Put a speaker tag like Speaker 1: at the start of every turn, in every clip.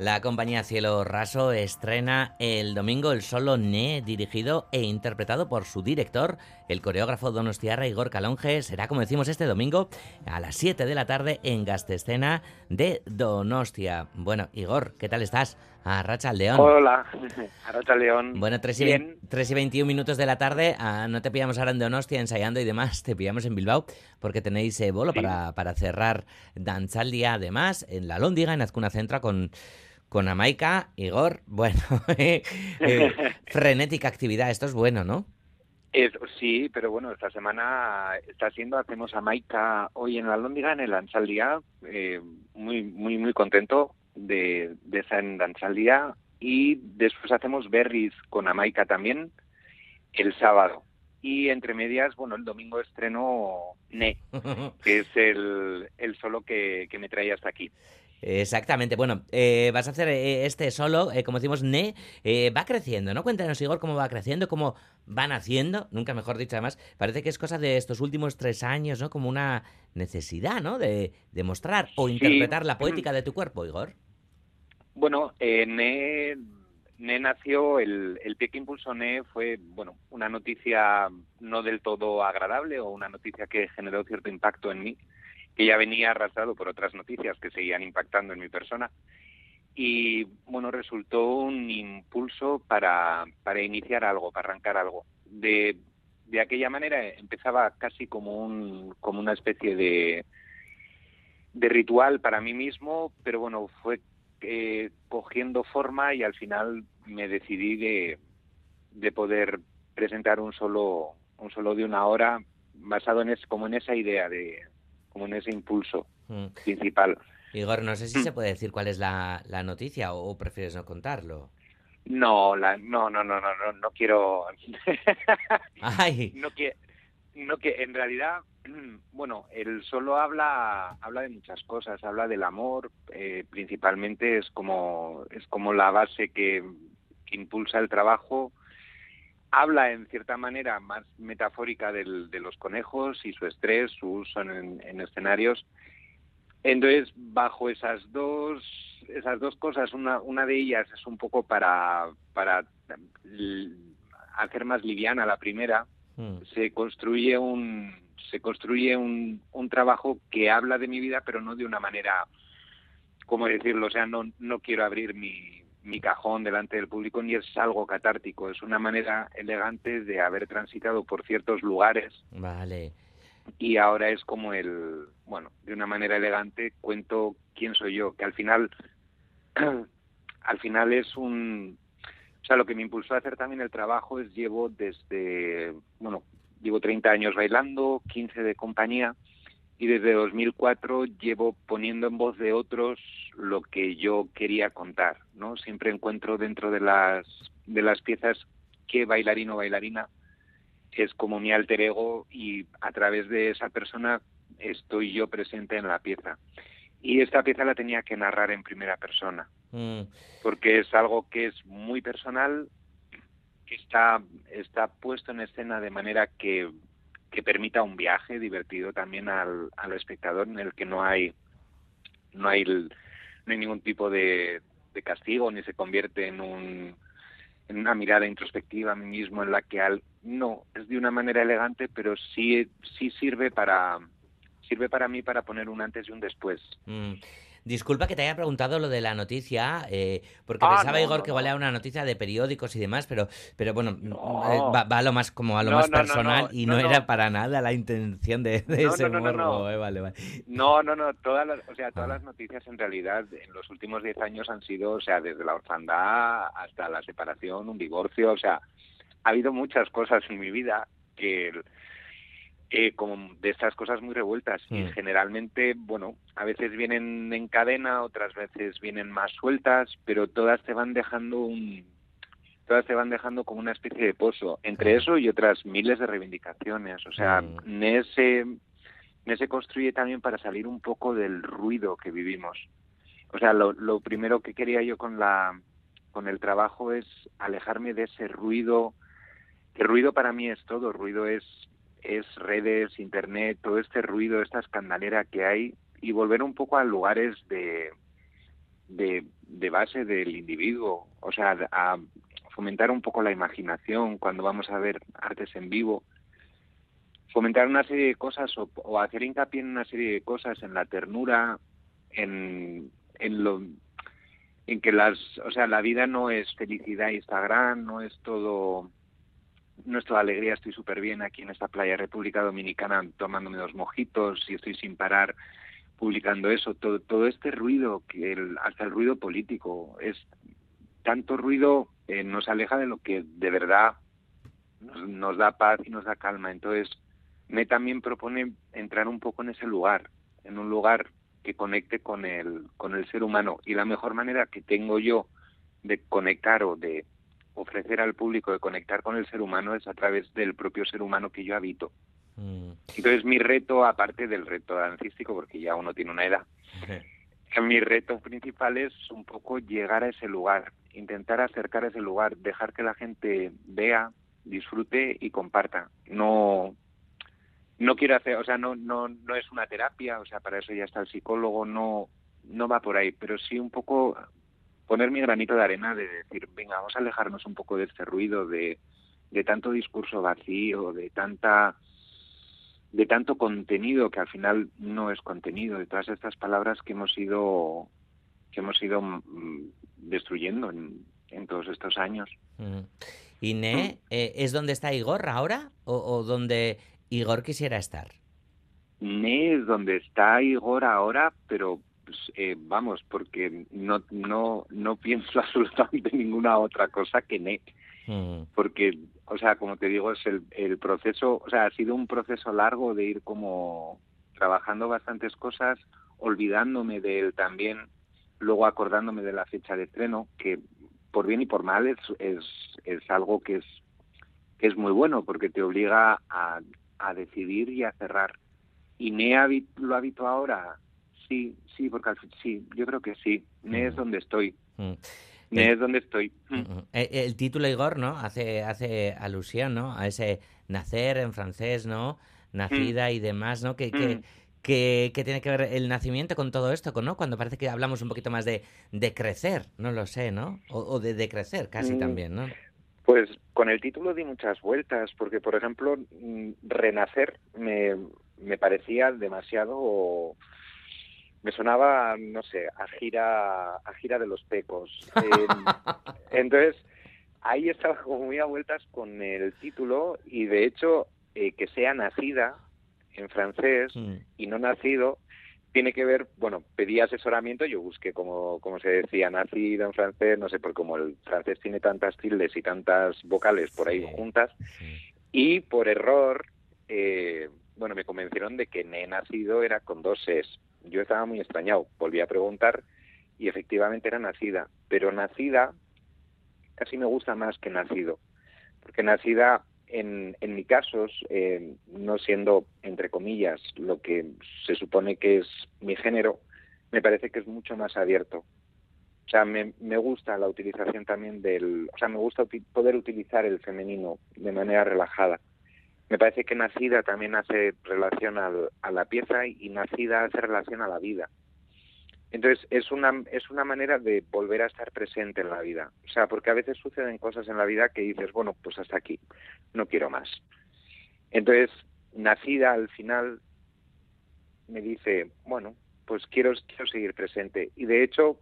Speaker 1: La compañía Cielo Raso estrena el domingo el solo Ne, dirigido e interpretado por su director, el coreógrafo donostiarra Igor Calonge. Será, como decimos, este domingo a las 7 de la tarde en Gastescena de Donostia. Bueno, Igor, ¿qué tal estás? A Racha León.
Speaker 2: Hola, a Racha León.
Speaker 1: Bueno, 3 y, 21 minutos de la tarde. Ah, no te pillamos ahora en Donostia ensayando y demás, te pillamos en Bilbao porque tenéis eh, bolo para, para cerrar Danzaldia, además, en la Lóndiga, en Azcuna Centra, con con Amaica, Igor, bueno, eh, eh, frenética actividad, esto es bueno, ¿no?
Speaker 2: sí, pero bueno, esta semana está siendo, hacemos Amaica hoy en la Lóndiga, en el Ansaldía, eh, muy, muy, muy contento de, de estar en Ansaldía y después hacemos Berries con Amaica también el sábado. Y entre medias, bueno, el domingo estreno Ne, que es el, el solo que, que me trae hasta aquí.
Speaker 1: Exactamente. Bueno, eh, vas a hacer eh, este solo, eh, como decimos, Ne, va creciendo, ¿no? Cuéntanos, Igor, cómo va creciendo, cómo van haciendo, nunca mejor dicho, además, parece que es cosa de estos últimos tres años, ¿no? Como una necesidad, ¿no? De, mostrar o interpretar la poética de tu cuerpo, Igor.
Speaker 2: Bueno, Ne, ne nació, el, el pie que impulsó Ne fue, bueno, una noticia no del todo agradable o una noticia que generó cierto impacto en mí que ya venía arrastrado por otras noticias que seguían impactando en mi persona. Y bueno, resultó un impulso para, para iniciar algo, para arrancar algo. De, de aquella manera empezaba casi como, un, como una especie de, de ritual para mí mismo, pero bueno, fue eh, cogiendo forma y al final me decidí de, de poder presentar un solo, un solo de una hora basado en es, como en esa idea de, como en ese impulso mm. principal.
Speaker 1: Igor, no sé si se puede decir cuál es la, noticia o, prefieres no contarlo.
Speaker 2: No, la, no, no, no, no, no, no quiero.
Speaker 1: Ay.
Speaker 2: No que, no que, en realidad, bueno, él solo habla, habla de muchas cosas, habla del amor, eh, principalmente es como, es como la base que, que impulsa el trabajo habla en cierta manera más metafórica del, de los conejos y su estrés, su uso en, escenarios. Entonces, bajo esas dos, esas dos cosas, una, una de ellas es un poco para, para hacer más liviana la primera, hmm. se construye un se construye un, un trabajo que habla de mi vida, pero no de una manera, ¿cómo decirlo? O sea, no, no quiero abrir mi, mi cajón delante del público ni es algo catártico, es una manera elegante de haber transitado por ciertos lugares.
Speaker 1: Vale.
Speaker 2: Y ahora es como el, bueno, de una manera elegante cuento quién soy yo, que al final al final es un o sea, lo que me impulsó a hacer también el trabajo es llevo desde, bueno, llevo 30 años bailando, 15 de compañía y desde 2004 llevo poniendo en voz de otros lo que yo quería contar, ¿no? Siempre encuentro dentro de las de las piezas que bailarino o bailarina es como mi alter ego y a través de esa persona estoy yo presente en la pieza. Y esta pieza la tenía que narrar en primera persona, mm. porque es algo que es muy personal, que está, está puesto en escena de manera que que permita un viaje divertido también al, al espectador en el que no hay no hay no hay ningún tipo de, de castigo ni se convierte en un en una mirada introspectiva a mí mismo en la que al no es de una manera elegante pero sí sí sirve para sirve para mí para poner un antes y un después
Speaker 1: mm. Disculpa que te haya preguntado lo de la noticia, eh, porque ah, pensaba, Igor, que valía una noticia de periódicos y demás, pero, pero bueno, eh, va, a lo más como a lo más personal y no, era para nada la intención de, ese morbo. Eh, vale, vale.
Speaker 2: No, no, no, todas las, o sea, todas ah. las noticias en realidad en los últimos 10 años han sido, o sea, desde la orfandad hasta la separación, un divorcio, o sea, ha habido muchas cosas en mi vida que eh, como de estas cosas muy revueltas y mm. generalmente, bueno, a veces vienen en cadena, otras veces vienen más sueltas, pero todas te van dejando un todas te van dejando como una especie de pozo, entre eso y otras miles de reivindicaciones, o sea, mm. NES se, se construye también para salir un poco del ruido que vivimos. O sea, lo, lo primero que quería yo con la con el trabajo es alejarme de ese ruido, que ruido para mí es todo, ruido es es redes, internet, todo este ruido, esta escandalera que hay y volver un poco a lugares de, de, base del individuo, o sea, a fomentar un poco la imaginación cuando vamos a ver artes en vivo, fomentar una serie de cosas o, hacer hincapié en una serie de cosas, en la ternura, en, en lo en que las, o sea, la vida no es felicidad Instagram, no es todo no es toda alegría, estoy súper bien aquí en esta playa República Dominicana tomándome dos mojitos y estoy sin parar publicando eso, todo, todo este ruido, que hasta el ruido político, es tanto ruido eh, nos aleja de lo que de verdad nos, da paz y nos da calma. Entonces, me también propone entrar un poco en ese lugar, en un lugar que conecte con el, con el ser humano. Y la mejor manera que tengo yo de conectar o de ofrecer al público de conectar con el ser humano es a través del propio ser humano que yo habito. Mm. Entonces mi reto, aparte del reto dancístico, porque ya uno tiene una edad, mi reto principal es un poco llegar a ese lugar, intentar acercar a ese lugar, dejar que la gente vea, disfrute y comparta. No, no quiero hacer, o sea, no, no, no es una terapia, o sea, para eso ya está el psicólogo, no, no va por ahí, pero sí un poco poner mi granito de arena de decir, venga, vamos a alejarnos un poco de este ruido, de, de tanto discurso vacío, de tanta de tanto contenido que al final no es contenido, de todas estas palabras que hemos ido que hemos ido mm, destruyendo en, en todos estos años.
Speaker 1: ¿Y Ne mm. eh, es donde está Igor ahora o, o donde Igor quisiera estar?
Speaker 2: Ne es donde está Igor ahora, pero pues, eh, vamos, porque no, no, no pienso absolutamente ninguna otra cosa que Ne. Mm. Porque, o sea, como te digo, es el, el proceso, o sea, ha sido un proceso largo de ir como trabajando bastantes cosas, olvidándome de él también, luego acordándome de la fecha de estreno, que por bien y por mal es, es, es algo que es, que es muy bueno, porque te obliga a, a decidir y a cerrar. ¿Y Ne lo habito ahora? Sí, sí, porque al sí, yo creo que sí. Ne es mm. donde estoy. Mm. Ne es donde estoy. Mm.
Speaker 1: El, el, título, Igor, ¿no? Hace, hace alusión, ¿no? A ese nacer en francés, ¿no? Nacida y demás, ¿no? Que, que, que, tiene que ver el nacimiento con todo esto, ¿no? Cuando parece que hablamos un poquito más de, de crecer, no lo sé, ¿no? O, de, de crecer casi también, ¿no?
Speaker 2: Pues con el título di muchas vueltas, porque por ejemplo, Renacer me, me parecía demasiado me sonaba, no sé, a gira, a gira de los pecos. entonces, ahí estaba como muy a vueltas con el título y de hecho eh, que sea nacida en francés y no nacido tiene que ver, bueno, pedí asesoramiento, yo busqué como, como se decía, nacido en francés, no sé, por como el francés tiene tantas tildes y tantas vocales por ahí juntas, y por error, eh, bueno, me convencieron de que ne nacido era con dos es. Yo estaba muy extrañado, volví a preguntar y efectivamente era nacida, pero nacida casi me gusta más que nacido, porque nacida en, en mi caso, eh, no siendo, entre comillas, lo que se supone que es mi género, me parece que es mucho más abierto. O sea, me, me gusta la utilización también del... O sea, me gusta poder utilizar el femenino de manera relajada. Me parece que nacida también hace relación a la pieza y nacida hace relación a la vida. Entonces, es una, es una manera de volver a estar presente en la vida. O sea, porque a veces suceden cosas en la vida que dices, bueno, pues hasta aquí, no quiero más. Entonces, nacida al final me dice, bueno, pues quiero, quiero seguir presente. Y de hecho,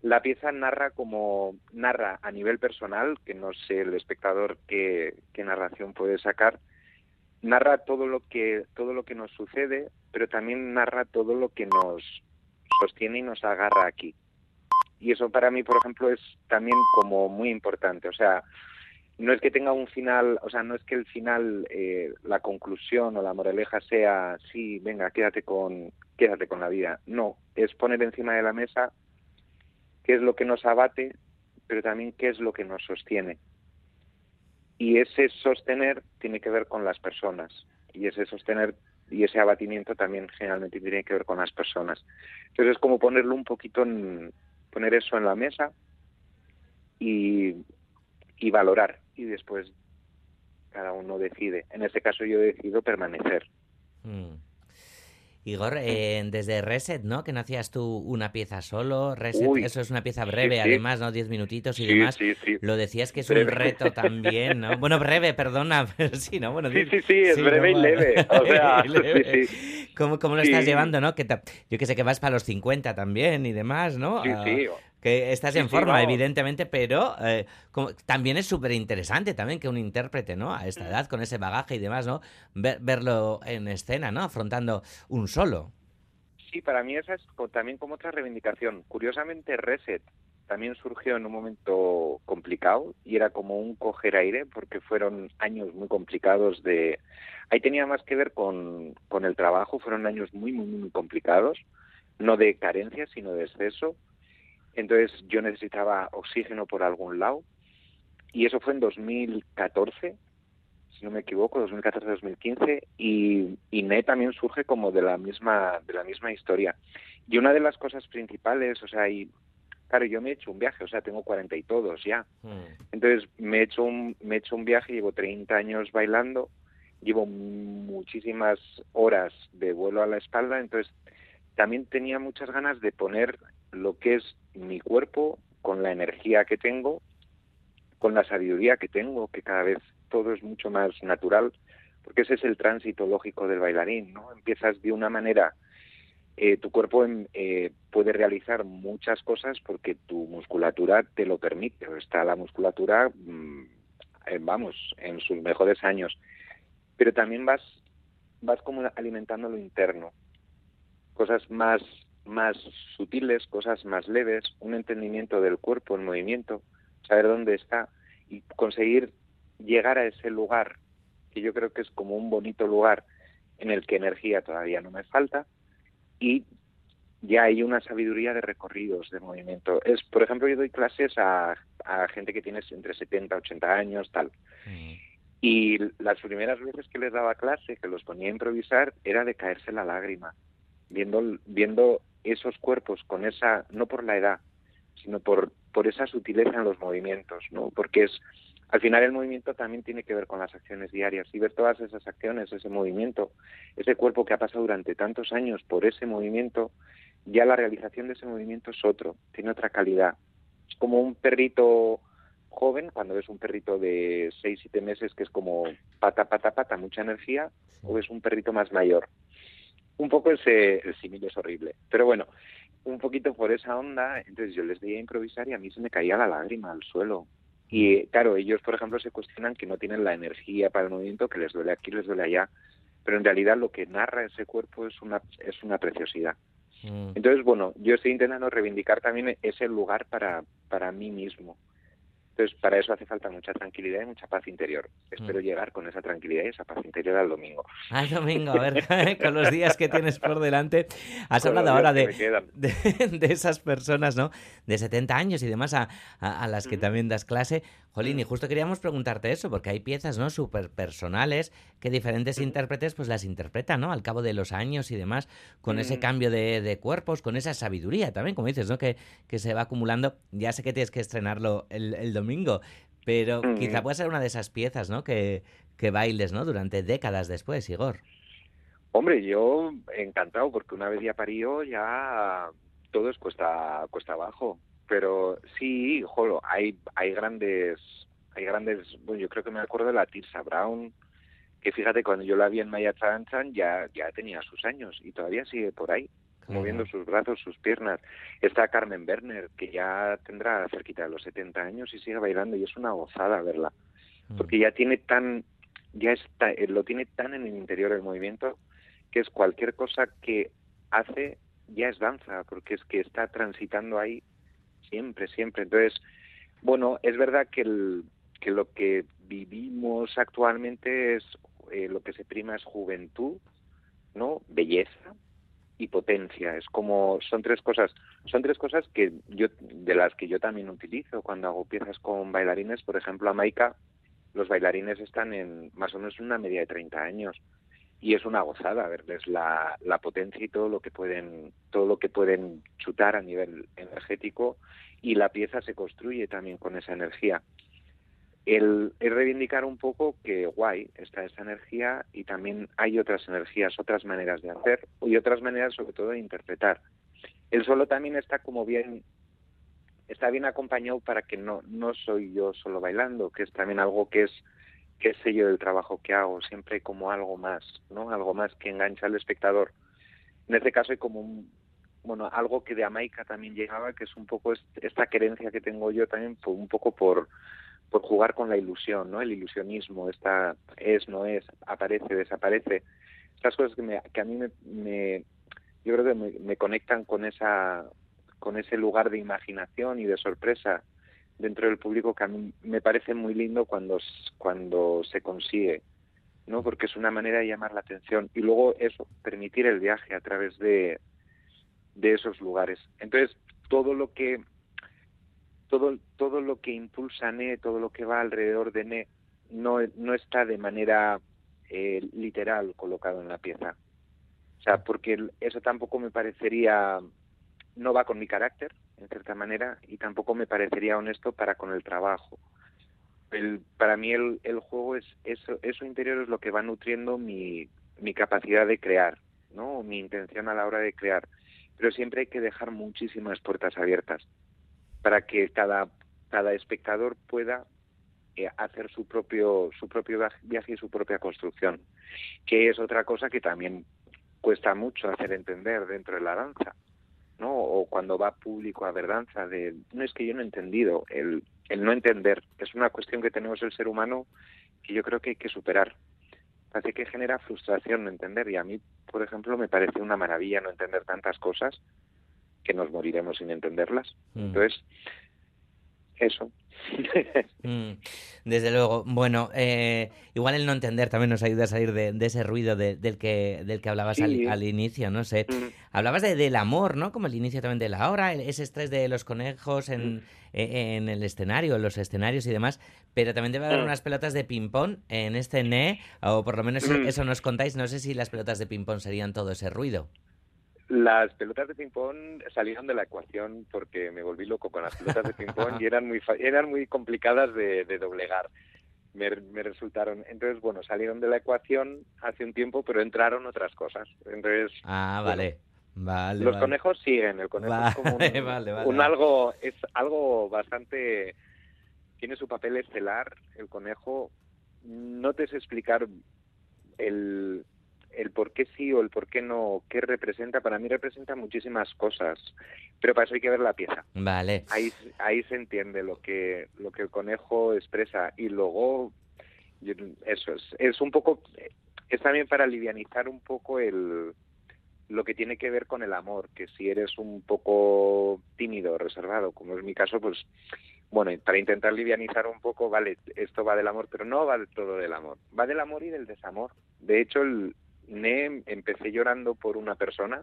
Speaker 2: la pieza narra como narra a nivel personal, que no sé el espectador qué narración puede sacar, narra todo lo que todo lo que nos sucede, pero también narra todo lo que nos sostiene y nos agarra aquí. Y eso para mí, por ejemplo, es también como muy importante. O sea, no es que tenga un final, o sea, no es que el final, eh, la conclusión o la moraleja sea, sí, venga, quédate con, quédate con la vida. No, es poner encima de la mesa qué es lo que nos abate, pero también qué es lo que nos sostiene. Y ese sostener tiene que ver con las personas. Y ese sostener y ese abatimiento también generalmente tiene que ver con las personas. Entonces es como ponerlo un poquito en, poner eso en la mesa y, y valorar y después cada uno decide. En este caso yo decido permanecer. Mm.
Speaker 1: Igor, eh, desde Reset, ¿no? Que no hacías tú una pieza solo. Reset, eso es una pieza breve, además, ¿no? Diez minutitos y demás. Lo decías que es un reto también, ¿no? Bueno, breve, perdona, pero sí, ¿no? Bueno,
Speaker 2: sí, sí, sí, es breve y leve. O sea, sí, sí.
Speaker 1: ¿Cómo, ¿Cómo, lo estás llevando, no? Que yo que sé que vas para los 50 también y demás, ¿no?
Speaker 2: Sí, sí.
Speaker 1: Que estás en forma, evidentemente, pero eh, también es súper interesante también que un intérprete, ¿no? A esta edad, con ese bagaje y demás, ¿no? verlo en escena, ¿no? Afrontando un solo.
Speaker 2: Sí, para mí esa es también como otra reivindicación. Curiosamente, Reset también surgió en un momento complicado y era como un coger aire porque fueron años muy complicados de... Ahí tenía más que ver con, con el trabajo, fueron años muy, muy, muy complicados, no de carencia, sino de exceso entonces yo necesitaba oxígeno por algún lado y eso fue en 2014, si no me equivoco, 2014-2015 y, y NE también surge como de la misma de la misma historia. Y una de las cosas principales, o sea, y claro, yo me he hecho un viaje, o sea, tengo 40 y todos ya. Hmm. Entonces me he hecho un me he hecho un viaje, llevo 30 años bailando, llevo muchísimas horas de vuelo a la espalda, entonces también tenía muchas ganas de poner lo que es mi cuerpo con la energía que tengo, con la sabiduría que tengo, que cada vez todo es mucho más natural, porque ese es el tránsito lógico del bailarín, ¿no? Empiezas de una manera, eh, tu cuerpo em, eh, puede realizar muchas cosas porque tu musculatura te lo permite, está la musculatura, mm, vamos, en sus mejores años, pero también vas, vas como alimentando lo interno, cosas más más sutiles, cosas más leves, un entendimiento del cuerpo en movimiento, saber dónde está y conseguir llegar a ese lugar, que yo creo que es como un bonito lugar en el que energía todavía no me falta y ya hay una sabiduría de recorridos de movimiento. Es, por ejemplo, yo doy clases a, a gente que tiene entre 70, 80 años, tal. Y las primeras veces que les daba clase, que los ponía a improvisar, era de caerse la lágrima, viendo, viendo esos cuerpos con esa, no por la edad, sino por, por esa sutileza en los movimientos, ¿no? Porque es, al final el movimiento también tiene que ver con las acciones diarias y ver todas esas acciones, ese movimiento, ese cuerpo que ha pasado durante tantos años por ese movimiento, ya la realización de ese movimiento es otro, tiene otra calidad. Es como un perrito joven, cuando ves un perrito de 6, 7 meses que es como pata, pata, pata, mucha energía, o ves un perrito más mayor, un poco ese, el símil es horrible. Pero bueno, un poquito por esa onda, entonces yo les veía improvisar y a mí se me caía la lágrima al suelo. Y claro, ellos, por ejemplo, se cuestionan que no tienen la energía para el movimiento, que les duele aquí, les duele allá, pero en realidad lo que narra ese cuerpo es una, es una preciosidad. Mm. Entonces, bueno, yo estoy intentando reivindicar también ese lugar para, para mí mismo. Entonces, para eso hace falta mucha tranquilidad y mucha paz interior. Espero mm. llegar con esa tranquilidad y esa paz interior al domingo.
Speaker 1: Al domingo, a ver, con los días que tienes por delante. Has hablado ahora de, de, esas personas, ¿no? De 70 años y demás a, a, las que también das clase. Jolín, y justo queríamos preguntarte eso, porque hay piezas, ¿no? Súper personales que diferentes intérpretes pues las interpretan, ¿no? Al cabo de los años y demás, con ese mm. cambio de, de, cuerpos, con esa sabiduría también, como dices, ¿no? Que, que se va acumulando. Ya sé que tienes que estrenarlo el, el domingo, pero quizá pueda ser una de esas piezas, ¿no? Que, que bailes, ¿no? Durante décadas después, Igor.
Speaker 2: Hombre, yo encantado, porque una vez ya parió, ya todo es cuesta, cuesta abajo. Pero sí, jolo, hay, hay grandes, hay grandes, bueno, yo creo que me acuerdo de la Tirsa Brown, que fíjate, cuando yo la vi en Maya Chan ya, ya tenía sus años y todavía sigue por ahí moviendo sus brazos, sus piernas. Está Carmen Werner, que ya tendrá cerquita de los 70 años y sigue bailando y es una gozada verla, mm. porque ya tiene tan, ya está, eh, lo tiene tan en el interior del movimiento que es cualquier cosa que hace ya es danza, porque es que está transitando ahí siempre, siempre. Entonces, bueno, es verdad que, el, que lo que vivimos actualmente es eh, lo que se prima es juventud, ¿no? Belleza, y potencia. Es como son tres cosas, son tres cosas que yo de las que yo también utilizo cuando hago piezas con bailarines, por ejemplo, a Maika los bailarines están en más o menos una media de 30 años y es una gozada verles la, potencia y todo lo que pueden todo lo que pueden chutar a nivel energético y la pieza se construye también con esa energía. el, es reivindicar un poco que guay está esa energía y también hay otras energías, otras maneras de hacer y otras maneras sobre todo de interpretar. El solo también está como bien está bien acompañado para que no no soy yo solo bailando, que es también algo que es que es sello del trabajo que hago, siempre como algo más, ¿no? Algo más que engancha al espectador. En este caso hay como un, bueno, algo que de Jamaica también llegaba, que es un poco esta querencia que tengo yo también, un poco por por jugar con la ilusión, ¿no? El ilusionismo, esta es, no es, aparece, desaparece. Estas cosas que, me, que a mí me, yo creo que me, conectan con esa con ese lugar de imaginación y de sorpresa dentro del público que a mí me parece muy lindo cuando cuando se consigue, ¿no? Porque es una manera de llamar la atención y luego eso, permitir el viaje a través de de esos lugares. Entonces, todo lo que todo, todo lo que impulsa NE, todo lo que va alrededor de NE, no, no está de manera eh, literal colocado en la pieza. O sea, porque eso tampoco me parecería, no va con mi carácter, en cierta manera, y tampoco me parecería honesto para con el trabajo. El, para mí el, el juego es eso, eso interior es lo que va nutriendo mi, mi capacidad de crear, ¿no? mi intención a la hora de crear. Pero siempre hay que dejar muchísimas puertas abiertas para que cada, cada espectador pueda eh, hacer su propio, su propio viaje y su propia construcción, que es otra cosa que también cuesta mucho hacer entender dentro de la danza, ¿no? O cuando va público a ver danza, de, no es que yo no he entendido, el, el no entender, es una cuestión que tenemos el ser humano que yo creo que hay que superar. Parece que genera frustración no entender y a mí, por ejemplo, me parece una maravilla no entender tantas cosas que nos moriremos sin entenderlas. Mm. Entonces, eso.
Speaker 1: Mm, desde luego. Bueno, eh, igual el no entender también nos ayuda a salir de, ese ruido del, que, del que hablabas al, inicio, no sé. Mm. Hablabas de, del amor, ¿no? Como el inicio también de la hora, ese estrés de los conejos en, e, en, el escenario, en los escenarios y demás, pero también debe haber unas pelotas de ping-pong en este NE, o por lo menos eso nos contáis. No sé si las pelotas de ping-pong serían todo ese ruido.
Speaker 2: Las pelotas de ping-pong salieron de la ecuación porque me volví loco con las pelotas de ping-pong y eran muy, eran muy complicadas de, doblegar. Me, resultaron. Entonces, bueno, salieron de la ecuación hace un tiempo, pero entraron otras cosas. Entonces.
Speaker 1: Ah, vale. vale
Speaker 2: los conejos siguen. El conejo es como un, algo, es algo bastante. Tiene su papel estelar. El conejo. No te sé explicar el, el por qué sí o el por qué no, qué representa, para mí representa muchísimas cosas, pero para eso hay que ver la pieza.
Speaker 1: Vale.
Speaker 2: Ahí, ahí se entiende lo que, lo que el conejo expresa y luego eso es, es un poco, es también para livianizar un poco el, lo que tiene que ver con el amor, que si eres un poco tímido, reservado, como es mi caso, pues bueno, para intentar livianizar un poco, vale, esto va del amor, pero no va todo del amor, va del amor y del desamor. De hecho, el, ne, empecé llorando por una persona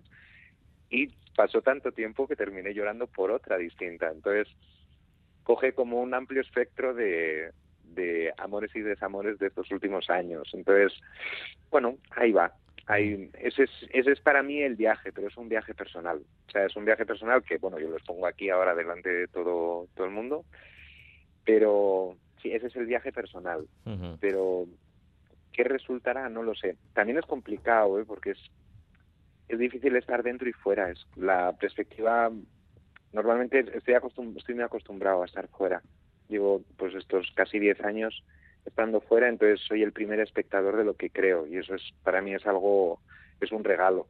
Speaker 2: y pasó tanto tiempo que terminé llorando por otra distinta. Entonces, coge como un amplio espectro de, de amores y desamores de estos últimos años. Entonces, bueno, ahí va. Ahí, ese, es, ese es para mí el viaje, pero es un viaje personal. O sea, es un viaje personal que, bueno, yo los pongo aquí ahora delante de todo, todo el mundo, pero sí, ese es el viaje personal. Pero ¿Qué resultará? No lo sé. También es complicado, ¿eh? porque es, es difícil estar dentro y fuera. Es la perspectiva. Normalmente estoy, estoy muy acostumbrado a estar fuera. Llevo pues estos casi 10 años estando fuera, entonces soy el primer espectador de lo que creo y eso es para mí es algo es un regalo.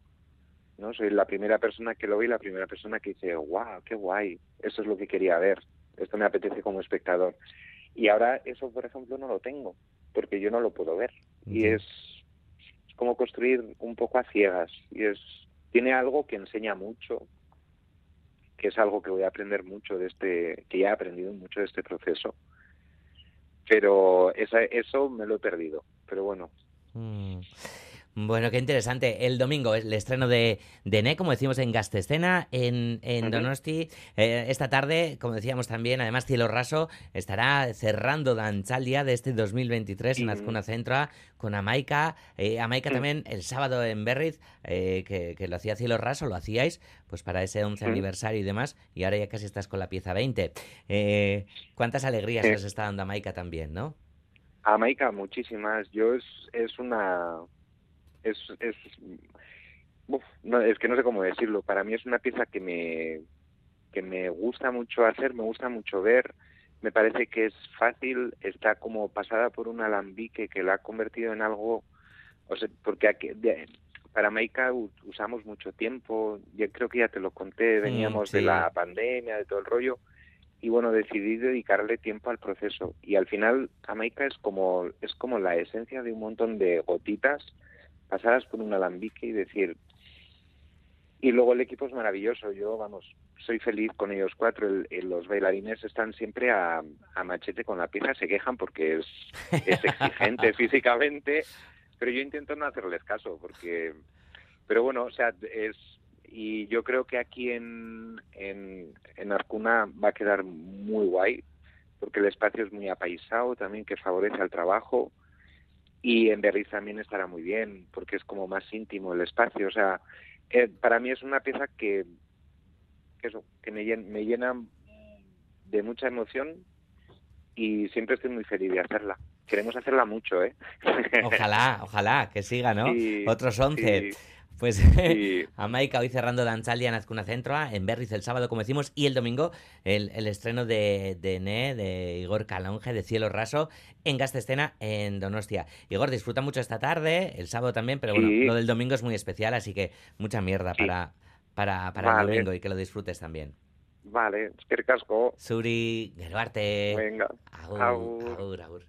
Speaker 2: ¿no? Soy la primera persona que lo ve y la primera persona que dice, wow, qué guay, eso es lo que quería ver, esto me apetece como espectador. Y ahora eso, por ejemplo, no lo tengo porque yo no lo puedo ver. Y es, como construir un poco a ciegas. Y es tiene algo que enseña mucho, que es algo que voy a aprender mucho de este, que ya he aprendido mucho de este proceso. Pero esa, eso me lo he perdido. Pero bueno.
Speaker 1: Mm. Bueno, qué interesante. El domingo es el estreno de, de Ne, como decimos en Gastescena, en, en Donosti. Eh, esta tarde, como decíamos también, además Cielo Raso estará cerrando Danchaldia de este 2023 en Azcuna Centra con Amaica. Eh, Amaica también el sábado en Berriz, eh, que, lo hacía Cielo Raso, lo hacíais pues para ese 11 aniversario y demás, y ahora ya casi estás con la pieza 20. ¿Cuántas alegrías os está dando Amaica también, no?
Speaker 2: Amaica, muchísimas. Yo es, es una es, es, no, es que no sé cómo decirlo. Para mí es una pieza que me, que me gusta mucho hacer, me gusta mucho ver. Me parece que es fácil, está como pasada por un alambique que la ha convertido en algo, o sea, porque aquí, para Maika usamos mucho tiempo, yo creo que ya te lo conté, veníamos de la pandemia, de todo el rollo, y bueno, decidí dedicarle tiempo al proceso. Y al final, Jamaica es como, es como la esencia de un montón de gotitas pasadas por un alambique y decir... Y luego el equipo es maravilloso, yo, vamos, soy feliz con ellos cuatro. los bailarines están siempre a, machete con la pieza, se quejan porque es, es exigente físicamente, pero yo intento no hacerles caso porque... Pero bueno, o sea, es... Y yo creo que aquí en, en, en Arcuna va a quedar muy guay, porque el espacio es muy apaisado también, que favorece al trabajo y en Berriz también estará muy bien porque es como más íntimo el espacio. O sea eh, para mí es una pieza que que eso que me llena, me llena de mucha emoción y siempre estoy muy feliz de hacerla. Queremos hacerla mucho eh
Speaker 1: ojalá ojalá que siga no otros once pues a Maika hoy cerrando Danzalia en Azcuna Centroa, en Berriz el sábado, como decimos, y el domingo el, estreno de, de Ne, de Igor Calonge, de Cielo Raso, en Gastescena, en Donostia. Igor, disfruta mucho esta tarde, el sábado también, pero bueno, lo del domingo es muy especial, así que mucha mierda para, para, para el domingo y que lo disfrutes también.
Speaker 2: Vale, es que casco.
Speaker 1: Suri, Geruarte.
Speaker 2: Venga.
Speaker 1: Agur, agur. agur.